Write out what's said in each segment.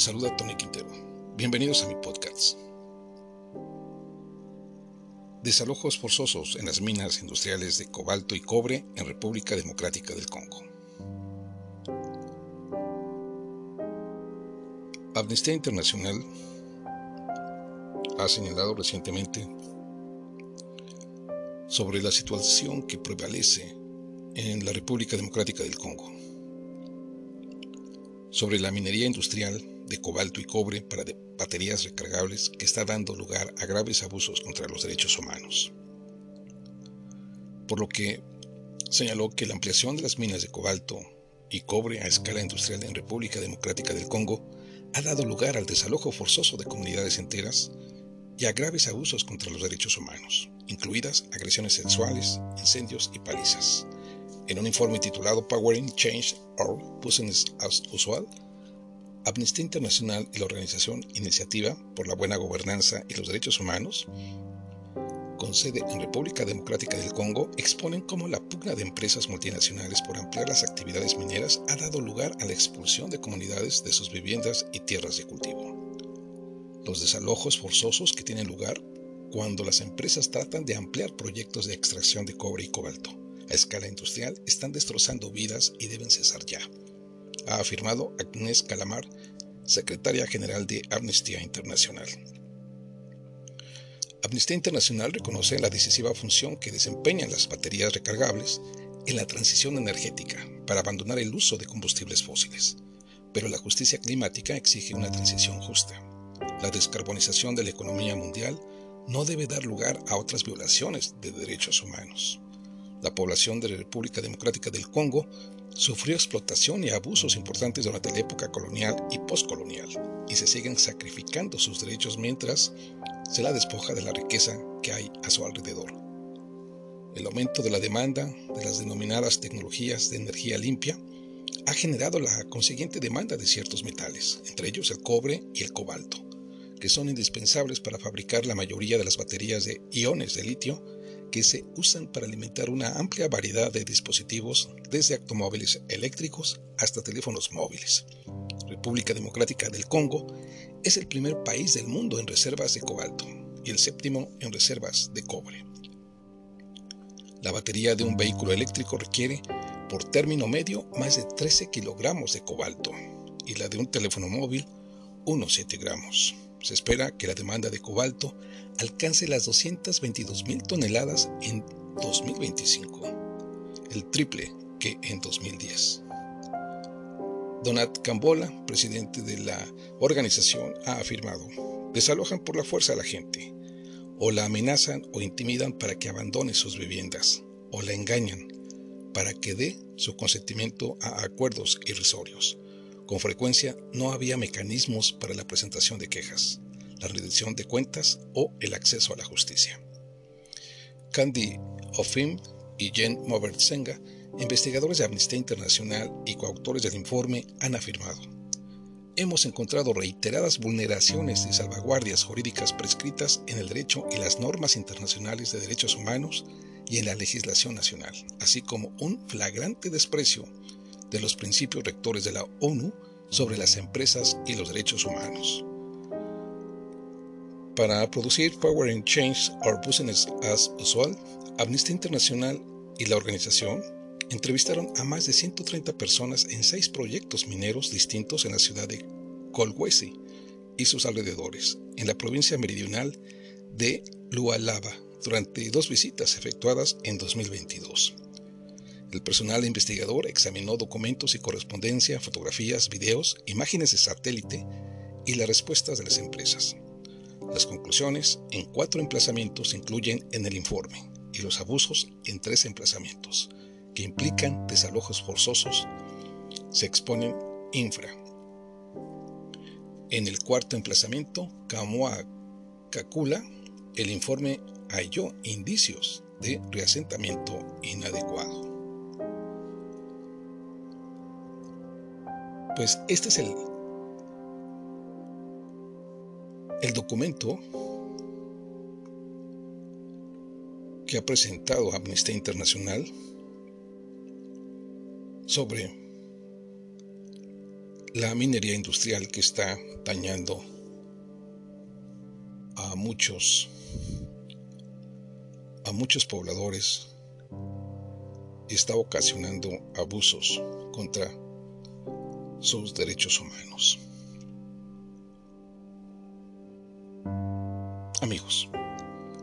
Les saluda Tony Quintero. Bienvenidos a mi podcast. Desalojos forzosos en las minas industriales de cobalto y cobre en República Democrática del Congo. Amnistía Internacional ha señalado recientemente sobre la situación que prevalece en la República Democrática del Congo, sobre la minería industrial de cobalto y cobre para baterías recargables que está dando lugar a graves abusos contra los derechos humanos. Por lo que señaló que la ampliación de las minas de cobalto y cobre a escala industrial en República Democrática del Congo ha dado lugar al desalojo forzoso de comunidades enteras y a graves abusos contra los derechos humanos, incluidas agresiones sexuales, incendios y palizas. En un informe titulado Powering Change or Business as Usual, Amnistía Internacional y la organización Iniciativa por la Buena Gobernanza y los Derechos Humanos, con sede en República Democrática del Congo, exponen cómo la pugna de empresas multinacionales por ampliar las actividades mineras ha dado lugar a la expulsión de comunidades de sus viviendas y tierras de cultivo. Los desalojos forzosos que tienen lugar cuando las empresas tratan de ampliar proyectos de extracción de cobre y cobalto a escala industrial están destrozando vidas y deben cesar ya, ha afirmado Agnès Calamar, secretaria general de Amnistía Internacional. Amnistía Internacional reconoce la decisiva función que desempeñan las baterías recargables en la transición energética para abandonar el uso de combustibles fósiles, pero la justicia climática exige una transición justa. La descarbonización de la economía mundial no debe dar lugar a otras violaciones de derechos humanos. La población de la República Democrática del Congo sufrió explotación y abusos importantes durante la época colonial y postcolonial, y se siguen sacrificando sus derechos mientras se la despoja de la riqueza que hay a su alrededor. El aumento de la demanda de las denominadas tecnologías de energía limpia ha generado la consiguiente demanda de ciertos metales, entre ellos el cobre y el cobalto que son indispensables para fabricar la mayoría de las baterías de iones de litio que se usan para alimentar una amplia variedad de dispositivos, desde automóviles eléctricos hasta teléfonos móviles. República Democrática del Congo es el primer país del mundo en reservas de cobalto y el séptimo en reservas de cobre. La batería de un vehículo eléctrico requiere, por término medio, más de 13 kilogramos de cobalto y la de un teléfono móvil, unos 7 gramos. Se espera que la demanda de cobalto alcance las 222 mil toneladas en 2025, el triple que en 2010. Donat Cambola, presidente de la organización, ha afirmado, desalojan por la fuerza a la gente, o la amenazan o intimidan para que abandone sus viviendas, o la engañan para que dé su consentimiento a acuerdos irrisorios con frecuencia no había mecanismos para la presentación de quejas, la rendición de cuentas o el acceso a la justicia. Candy Ofim y Jen Mobertsenga, investigadores de Amnistía Internacional y coautores del informe, han afirmado hemos encontrado reiteradas vulneraciones de salvaguardias jurídicas prescritas en el derecho y las normas internacionales de derechos humanos y en la legislación nacional, así como un flagrante desprecio de los principios rectores de la ONU sobre las empresas y los derechos humanos. Para producir Power and Change or Business as Usual, Amnistía Internacional y la organización entrevistaron a más de 130 personas en seis proyectos mineros distintos en la ciudad de Kolwezi y sus alrededores, en la provincia meridional de Lualaba, durante dos visitas efectuadas en 2022. El personal investigador examinó documentos y correspondencia, fotografías, videos, imágenes de satélite y las respuestas de las empresas. Las conclusiones en cuatro emplazamientos se incluyen en el informe y los abusos en tres emplazamientos, que implican desalojos forzosos, se exponen infra. En el cuarto emplazamiento, Kamua Kakula, el informe halló indicios de reasentamiento inadecuado. Pues este es el, el documento que ha presentado Amnistía Internacional sobre la minería industrial que está dañando a muchos a muchos pobladores está ocasionando abusos contra sus derechos humanos. Amigos,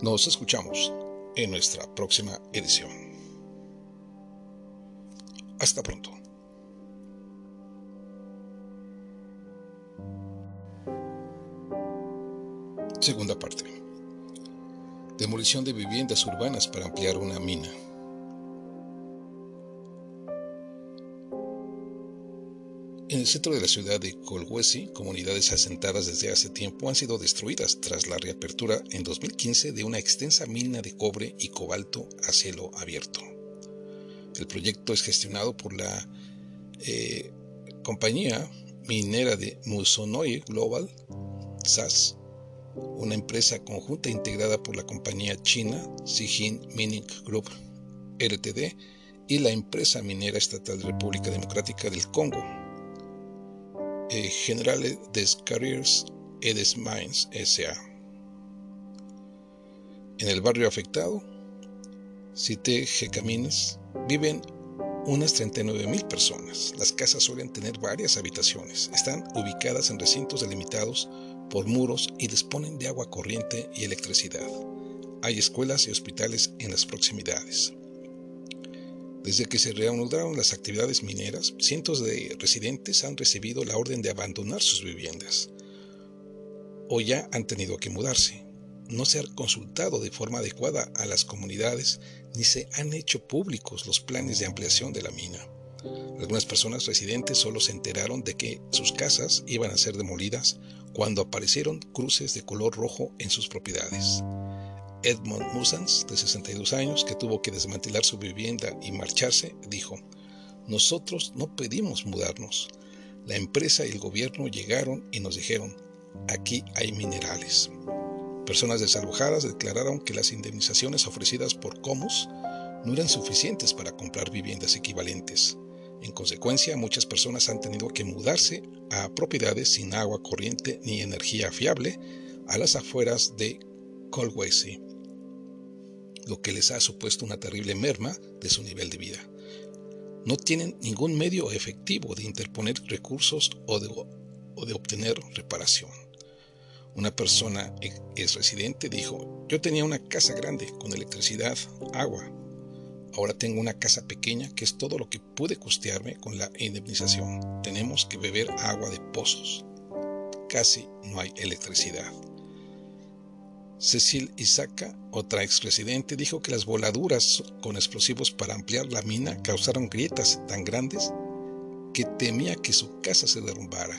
nos escuchamos en nuestra próxima edición. Hasta pronto. Segunda parte. Demolición de viviendas urbanas para ampliar una mina. En el centro de la ciudad de Colhuesi, comunidades asentadas desde hace tiempo han sido destruidas tras la reapertura en 2015 de una extensa mina de cobre y cobalto a cielo abierto. El proyecto es gestionado por la eh, compañía minera de Musonoi Global, SAS, una empresa conjunta integrada por la compañía china Sijin Mining Group Ltd y la empresa minera estatal de República Democrática del Congo, Generale des Carriers et des Mines S.A. En el barrio afectado, Cité Gecamines, viven unas 39.000 personas. Las casas suelen tener varias habitaciones. Están ubicadas en recintos delimitados por muros y disponen de agua corriente y electricidad. Hay escuelas y hospitales en las proximidades. Desde que se reanudaron las actividades mineras, cientos de residentes han recibido la orden de abandonar sus viviendas o ya han tenido que mudarse. No se ha consultado de forma adecuada a las comunidades ni se han hecho públicos los planes de ampliación de la mina. Algunas personas residentes solo se enteraron de que sus casas iban a ser demolidas cuando aparecieron cruces de color rojo en sus propiedades. Edmond Musans, de 62 años, que tuvo que desmantelar su vivienda y marcharse, dijo, Nosotros no pedimos mudarnos. La empresa y el gobierno llegaron y nos dijeron, aquí hay minerales. Personas desalojadas declararon que las indemnizaciones ofrecidas por Comus no eran suficientes para comprar viviendas equivalentes. En consecuencia, muchas personas han tenido que mudarse a propiedades sin agua corriente ni energía fiable a las afueras de Colwesi lo que les ha supuesto una terrible merma de su nivel de vida. No tienen ningún medio efectivo de interponer recursos o de, o de obtener reparación. Una persona ex residente dijo, yo tenía una casa grande con electricidad, agua. Ahora tengo una casa pequeña que es todo lo que pude costearme con la indemnización. Tenemos que beber agua de pozos. Casi no hay electricidad. Cecil Isaka, otra exresidente, dijo que las voladuras con explosivos para ampliar la mina causaron grietas tan grandes que temía que su casa se derrumbara.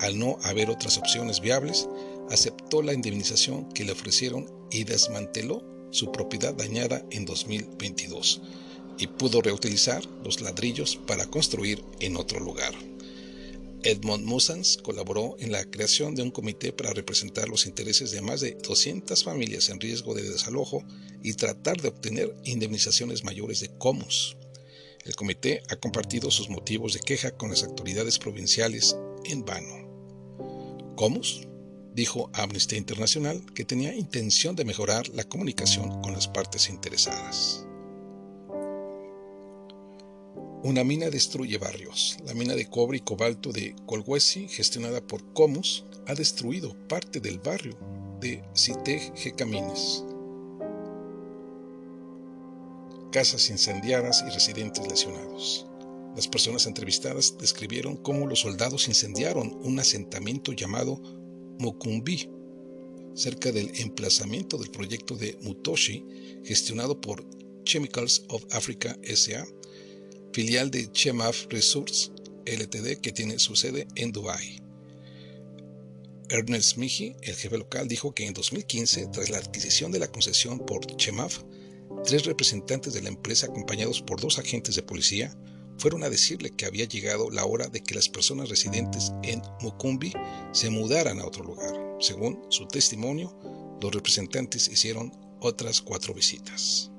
Al no haber otras opciones viables, aceptó la indemnización que le ofrecieron y desmanteló su propiedad dañada en 2022 y pudo reutilizar los ladrillos para construir en otro lugar. Edmond Musans colaboró en la creación de un comité para representar los intereses de más de 200 familias en riesgo de desalojo y tratar de obtener indemnizaciones mayores de Comus. El comité ha compartido sus motivos de queja con las autoridades provinciales en vano. Comus dijo a Amnistía Internacional que tenía intención de mejorar la comunicación con las partes interesadas. Una mina destruye barrios. La mina de cobre y cobalto de Colhuesi, gestionada por Comus, ha destruido parte del barrio de Cité Camines. Casas incendiadas y residentes lesionados. Las personas entrevistadas describieron cómo los soldados incendiaron un asentamiento llamado Mokumbi, cerca del emplazamiento del proyecto de Mutoshi, gestionado por Chemicals of Africa SA filial de Chemaf Resources Ltd, que tiene su sede en Dubái. Ernest Mihi, el jefe local, dijo que en 2015, tras la adquisición de la concesión por Chemaf, tres representantes de la empresa, acompañados por dos agentes de policía, fueron a decirle que había llegado la hora de que las personas residentes en Mukumbi se mudaran a otro lugar. Según su testimonio, los representantes hicieron otras cuatro visitas.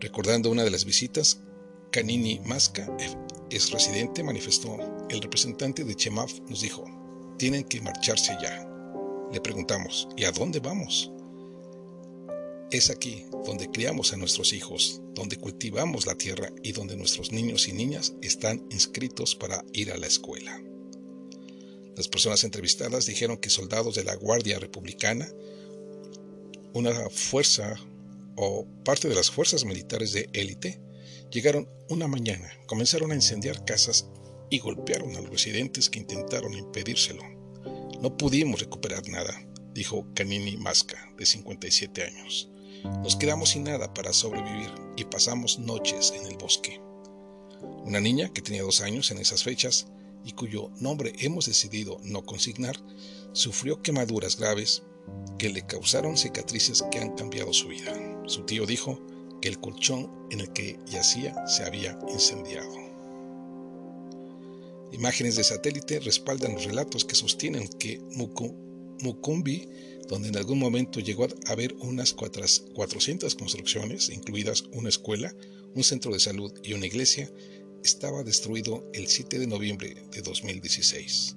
Recordando una de las visitas, Canini Masca, ex residente, manifestó, el representante de Chemaf nos dijo, tienen que marcharse ya. Le preguntamos, ¿y a dónde vamos? Es aquí donde criamos a nuestros hijos, donde cultivamos la tierra y donde nuestros niños y niñas están inscritos para ir a la escuela. Las personas entrevistadas dijeron que soldados de la Guardia Republicana, una fuerza o parte de las fuerzas militares de élite, llegaron una mañana, comenzaron a incendiar casas y golpearon a los residentes que intentaron impedírselo. No pudimos recuperar nada, dijo Canini Masca, de 57 años. Nos quedamos sin nada para sobrevivir y pasamos noches en el bosque. Una niña que tenía dos años en esas fechas y cuyo nombre hemos decidido no consignar, sufrió quemaduras graves que le causaron cicatrices que han cambiado su vida. Su tío dijo que el colchón en el que yacía se había incendiado. Imágenes de satélite respaldan los relatos que sostienen que Mukumbi donde en algún momento llegó a haber unas 400 construcciones, incluidas una escuela, un centro de salud y una iglesia, estaba destruido el 7 de noviembre de 2016.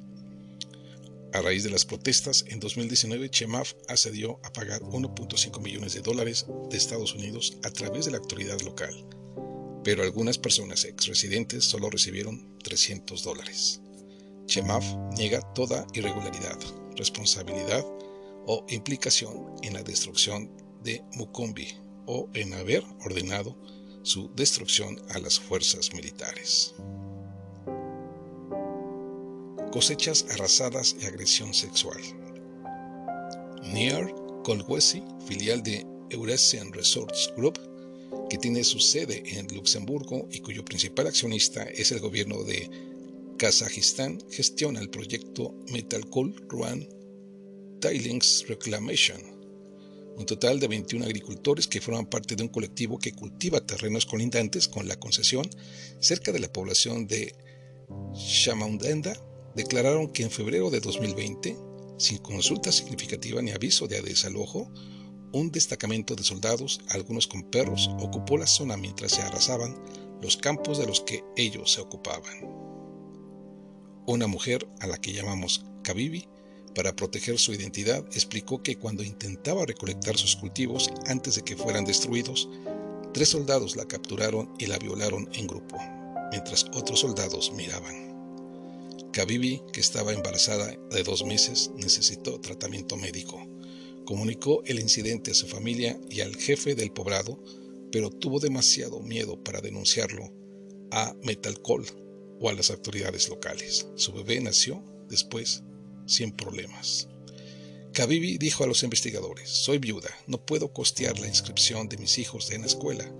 A raíz de las protestas, en 2019 Chemaf accedió a pagar 1.5 millones de dólares de Estados Unidos a través de la autoridad local, pero algunas personas ex residentes solo recibieron 300 dólares. Chemaf niega toda irregularidad, responsabilidad o implicación en la destrucción de Mukumbi o en haber ordenado su destrucción a las fuerzas militares. Cosechas arrasadas y agresión sexual. Near Colwesi, filial de Eurasian Resorts Group, que tiene su sede en Luxemburgo y cuyo principal accionista es el gobierno de Kazajistán, gestiona el proyecto Metalcoal Ruan Tailings Reclamation, un total de 21 agricultores que forman parte de un colectivo que cultiva terrenos colindantes con la concesión cerca de la población de Shamaundenda, declararon que en febrero de 2020, sin consulta significativa ni aviso de desalojo, un destacamento de soldados, algunos con perros, ocupó la zona mientras se arrasaban los campos de los que ellos se ocupaban. Una mujer, a la que llamamos Kabibi, para proteger su identidad, explicó que cuando intentaba recolectar sus cultivos antes de que fueran destruidos, tres soldados la capturaron y la violaron en grupo, mientras otros soldados miraban. Kabibi, que estaba embarazada de dos meses, necesitó tratamiento médico. Comunicó el incidente a su familia y al jefe del poblado, pero tuvo demasiado miedo para denunciarlo a Metalcol o a las autoridades locales. Su bebé nació después sin problemas. Kabibi dijo a los investigadores, soy viuda, no puedo costear la inscripción de mis hijos en la escuela.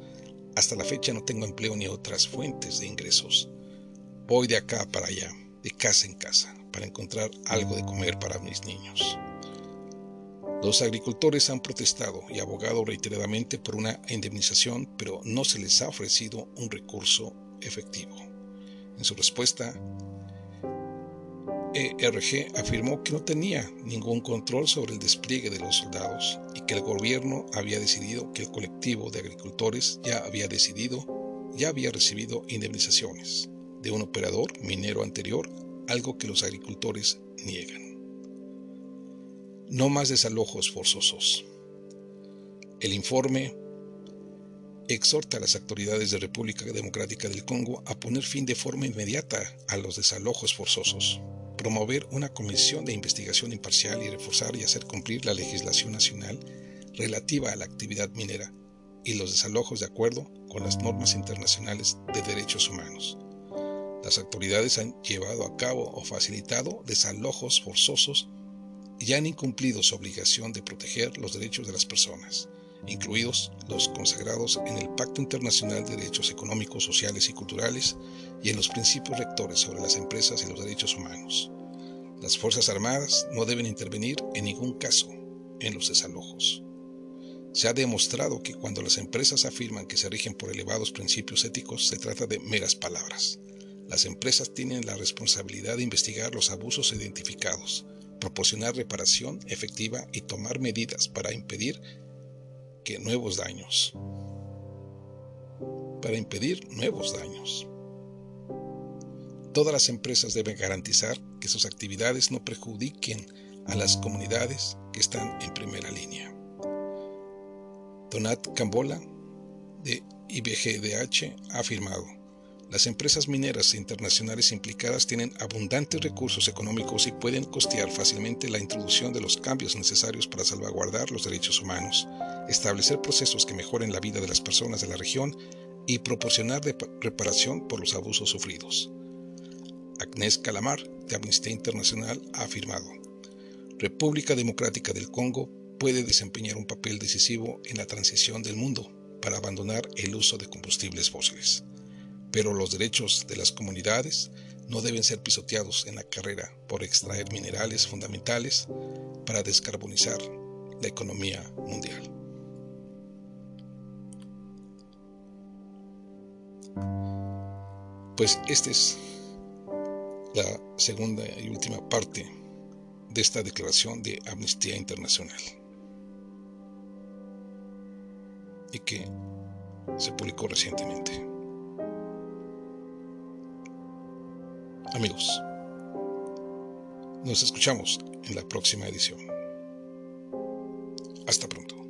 Hasta la fecha no tengo empleo ni otras fuentes de ingresos. Voy de acá para allá, de casa en casa, para encontrar algo de comer para mis niños. Los agricultores han protestado y abogado reiteradamente por una indemnización, pero no se les ha ofrecido un recurso efectivo. En su respuesta, ERG afirmó que no tenía ningún control sobre el despliegue de los soldados y que el gobierno había decidido que el colectivo de agricultores ya había decidido, ya había recibido indemnizaciones de un operador minero anterior, algo que los agricultores niegan. No más desalojos forzosos. El informe exhorta a las autoridades de República Democrática del Congo a poner fin de forma inmediata a los desalojos forzosos promover una comisión de investigación imparcial y reforzar y hacer cumplir la legislación nacional relativa a la actividad minera y los desalojos de acuerdo con las normas internacionales de derechos humanos. Las autoridades han llevado a cabo o facilitado desalojos forzosos y han incumplido su obligación de proteger los derechos de las personas, incluidos los consagrados en el Pacto Internacional de Derechos Económicos, Sociales y Culturales y en los principios rectores sobre las empresas y los derechos humanos. Las Fuerzas Armadas no deben intervenir en ningún caso en los desalojos. Se ha demostrado que cuando las empresas afirman que se rigen por elevados principios éticos, se trata de meras palabras. Las empresas tienen la responsabilidad de investigar los abusos identificados, proporcionar reparación efectiva y tomar medidas para impedir que nuevos daños. para impedir nuevos daños. Todas las empresas deben garantizar que sus actividades no perjudiquen a las comunidades que están en primera línea. Donat Cambola, de IBGDH, ha afirmado, las empresas mineras internacionales implicadas tienen abundantes recursos económicos y pueden costear fácilmente la introducción de los cambios necesarios para salvaguardar los derechos humanos, establecer procesos que mejoren la vida de las personas de la región y proporcionar reparación por los abusos sufridos. Agnès Calamar, de Amnistía Internacional, ha afirmado, República Democrática del Congo puede desempeñar un papel decisivo en la transición del mundo para abandonar el uso de combustibles fósiles. Pero los derechos de las comunidades no deben ser pisoteados en la carrera por extraer minerales fundamentales para descarbonizar la economía mundial. Pues esta es la segunda y última parte de esta declaración de Amnistía Internacional y que se publicó recientemente. Amigos, nos escuchamos en la próxima edición. Hasta pronto.